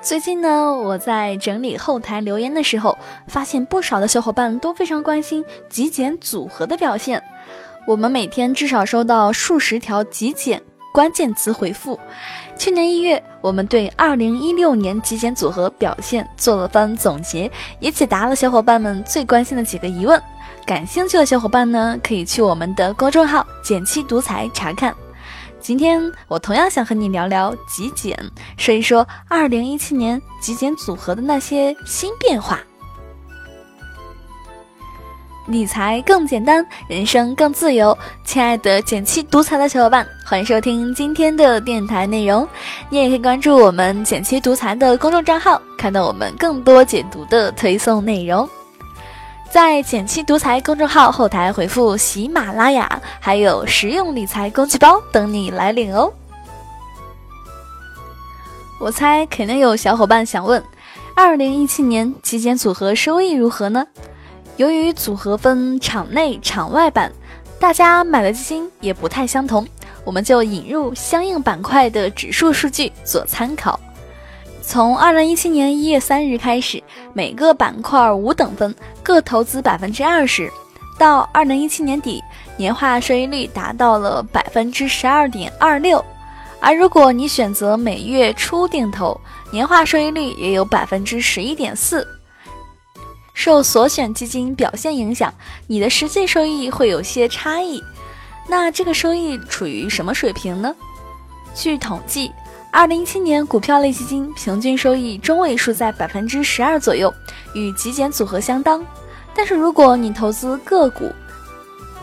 最近呢，我在整理后台留言的时候，发现不少的小伙伴都非常关心极简组合的表现。我们每天至少收到数十条极简关键词回复。去年一月，我们对二零一六年极简组合表现做了番总结，也解答了小伙伴们最关心的几个疑问。感兴趣的小伙伴呢，可以去我们的公众号“简七独裁”查看。今天我同样想和你聊聊极简，说一说二零一七年极简组合的那些新变化。理财更简单，人生更自由。亲爱的减七独裁的小伙伴，欢迎收听今天的电台内容。你也可以关注我们减七独裁的公众账号，看到我们更多解读的推送内容。在“简七独裁”公众号后台回复“喜马拉雅”，还有实用理财工具包等你来领哦。我猜肯定有小伙伴想问：二零一七年极简组合收益如何呢？由于组合分场内、场外版，大家买的基金也不太相同，我们就引入相应板块的指数数据做参考。从二零一七年一月三日开始，每个板块五等分，各投资百分之二十。到二零一七年底，年化收益率达到了百分之十二点二六。而如果你选择每月初定投，年化收益率也有百分之十一点四。受所选基金表现影响，你的实际收益会有些差异。那这个收益处于什么水平呢？据统计。二零一七年股票类基金平均收益中位数在百分之十二左右，与极简组合相当。但是如果你投资个股，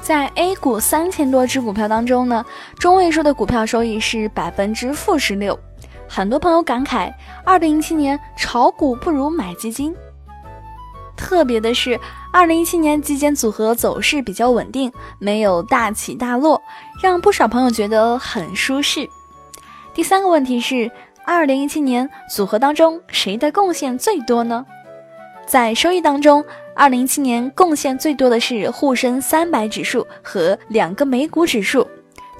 在 A 股三千多只股票当中呢，中位数的股票收益是百分之负十六。很多朋友感慨，二零一七年炒股不如买基金。特别的是，二零一七年极简组合走势比较稳定，没有大起大落，让不少朋友觉得很舒适。第三个问题是，二零一七年组合当中谁的贡献最多呢？在收益当中，二零一七年贡献最多的是沪深三百指数和两个美股指数，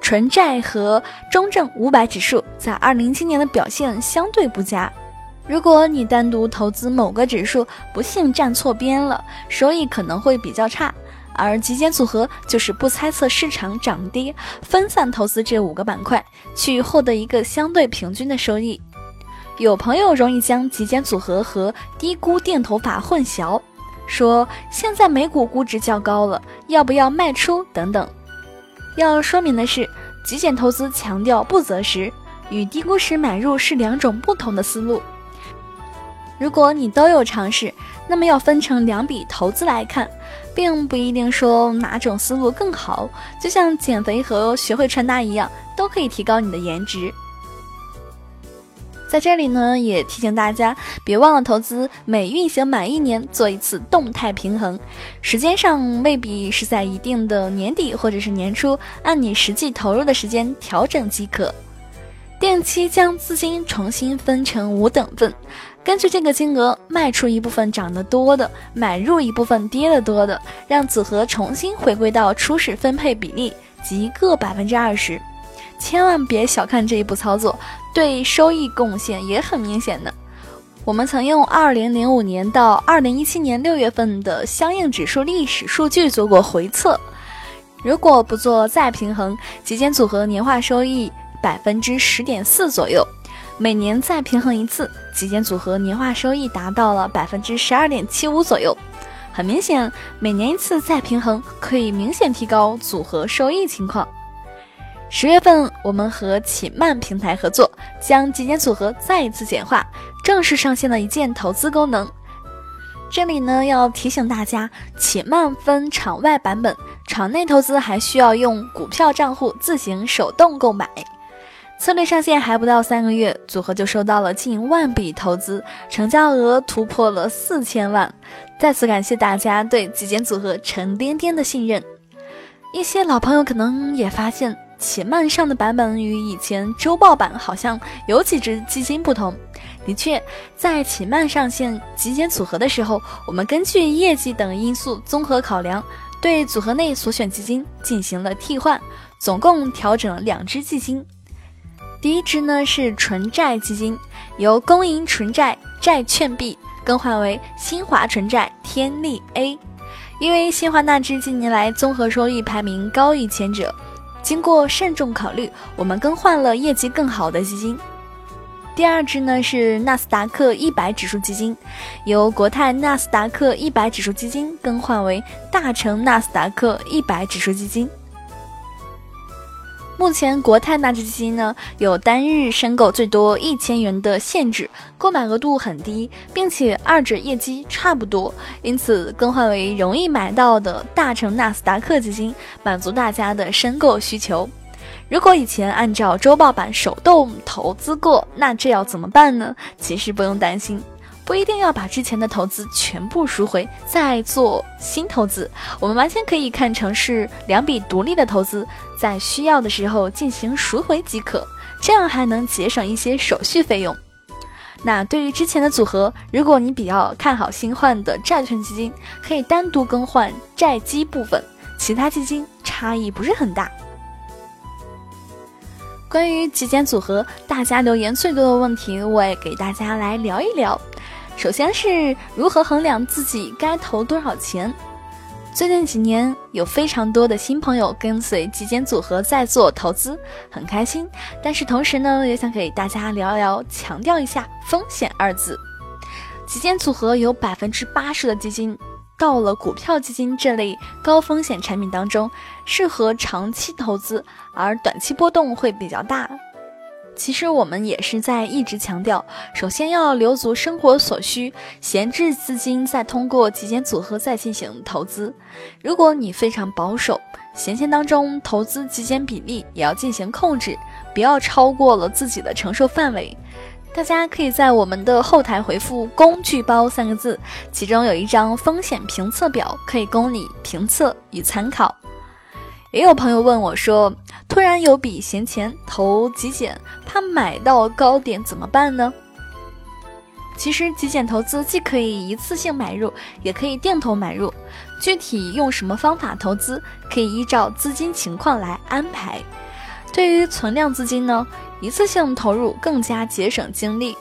纯债和中证五百指数在二零一七年的表现相对不佳。如果你单独投资某个指数，不幸站错边了，收益可能会比较差。而极简组合就是不猜测市场涨跌，分散投资这五个板块，去获得一个相对平均的收益。有朋友容易将极简组合和低估定投法混淆，说现在美股估值较高了，要不要卖出等等。要说明的是，极简投资强调不择时，与低估时买入是两种不同的思路。如果你都有尝试，那么要分成两笔投资来看。并不一定说哪种思路更好，就像减肥和学会穿搭一样，都可以提高你的颜值。在这里呢，也提醒大家，别忘了投资每运行满一年做一次动态平衡，时间上未必是在一定的年底或者是年初，按你实际投入的时间调整即可。定期将资金重新分成五等份。根据这个金额卖出一部分涨得多的，买入一部分跌得多的，让组合重新回归到初始分配比例，即各百分之二十。千万别小看这一步操作，对收益贡献也很明显的。我们曾用二零零五年到二零一七年六月份的相应指数历史数据做过回测，如果不做再平衡，极简组合年化收益百分之十点四左右。每年再平衡一次，极简组合年化收益达到了百分之十二点七五左右。很明显，每年一次再平衡可以明显提高组合收益情况。十月份，我们和启曼平台合作，将极简组合再一次简化，正式上线了一键投资功能。这里呢，要提醒大家，启曼分场外版本，场内投资还需要用股票账户自行手动购买。策略上线还不到三个月，组合就收到了近万笔投资，成交额突破了四千万。再次感谢大家对极简组合沉甸甸的信任。一些老朋友可能也发现，且慢上的版本与以前周报版好像有几只基金不同。的确，在且慢上线极简组合的时候，我们根据业绩等因素综合考量，对组合内所选基金进行了替换，总共调整了两只基金。第一支呢是纯债基金，由公银纯债债券 B 更换为新华纯债天利 A，因为新华那支近年来综合收益排名高于前者，经过慎重考虑，我们更换了业绩更好的基金。第二支呢是纳斯达克一百指数基金，由国泰纳斯达克一百指数基金更换为大成纳斯达克一百指数基金。目前国泰纳指基金呢有单日申购最多一千元的限制，购买额度很低，并且二者业绩差不多，因此更换为容易买到的大成纳斯达克基金，满足大家的申购需求。如果以前按照周报版手动投资过，那这要怎么办呢？其实不用担心，不一定要把之前的投资全部赎回再做新投资，我们完全可以看成是两笔独立的投资，在需要的时候进行赎回即可，这样还能节省一些手续费用。那对于之前的组合，如果你比较看好新换的债券基金，可以单独更换债基部分，其他基金差异不是很大。关于极简组合，大家留言最多的问题，我也给大家来聊一聊。首先是如何衡量自己该投多少钱？最近几年有非常多的新朋友跟随极简组合在做投资，很开心。但是同时呢，也想给大家聊一聊，强调一下风险二字。极简组合有百分之八十的基金。到了股票基金这类高风险产品当中，适合长期投资，而短期波动会比较大。其实我们也是在一直强调，首先要留足生活所需，闲置资金再通过极简组合再进行投资。如果你非常保守，闲钱当中投资极简比例也要进行控制，不要超过了自己的承受范围。大家可以在我们的后台回复“工具包”三个字，其中有一张风险评测表，可以供你评测与参考。也有朋友问我说：“突然有笔闲钱投极简，怕买到高点怎么办呢？”其实极简投资既可以一次性买入，也可以定投买入。具体用什么方法投资，可以依照资金情况来安排。对于存量资金呢？一次性投入更加节省精力。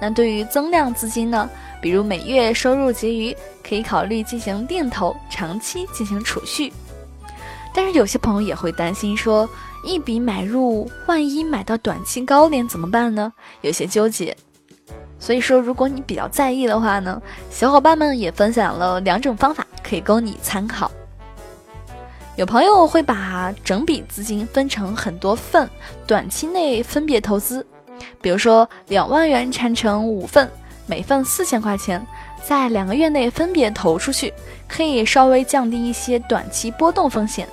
那对于增量资金呢？比如每月收入结余，可以考虑进行定投，长期进行储蓄。但是有些朋友也会担心说，一笔买入，万一买到短期高点怎么办呢？有些纠结。所以说，如果你比较在意的话呢，小伙伴们也分享了两种方法，可以供你参考。有朋友会把整笔资金分成很多份，短期内分别投资，比如说两万元拆成五份，每份四千块钱，在两个月内分别投出去，可以稍微降低一些短期波动风险。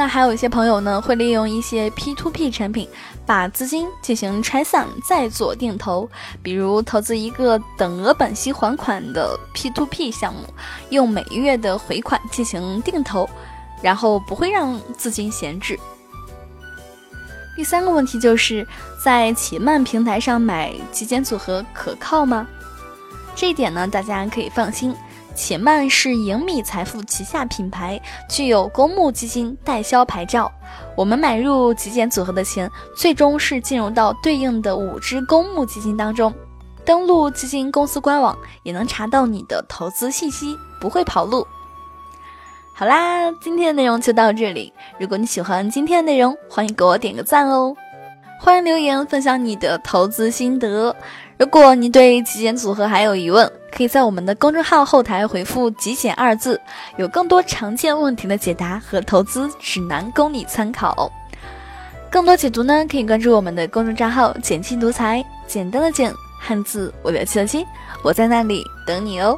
那还有一些朋友呢，会利用一些 P to P 产品，把资金进行拆散再做定投，比如投资一个等额本息还款的 P to P 项目，用每月的回款进行定投，然后不会让资金闲置。第三个问题就是在启曼平台上买极简组合可靠吗？这一点呢，大家可以放心。且慢是盈米财富旗下品牌，具有公募基金代销牌照。我们买入极简组合的钱，最终是进入到对应的五只公募基金当中。登录基金公司官网，也能查到你的投资信息，不会跑路。好啦，今天的内容就到这里。如果你喜欢今天的内容，欢迎给我点个赞哦。欢迎留言分享你的投资心得。如果你对极简组合还有疑问，可以在我们的公众号后台回复“极简”二字，有更多常见问题的解答和投资指南供你参考。更多解读呢，可以关注我们的公众账号“简七独裁”，简单的简，汉字我的七七，我在那里等你哦。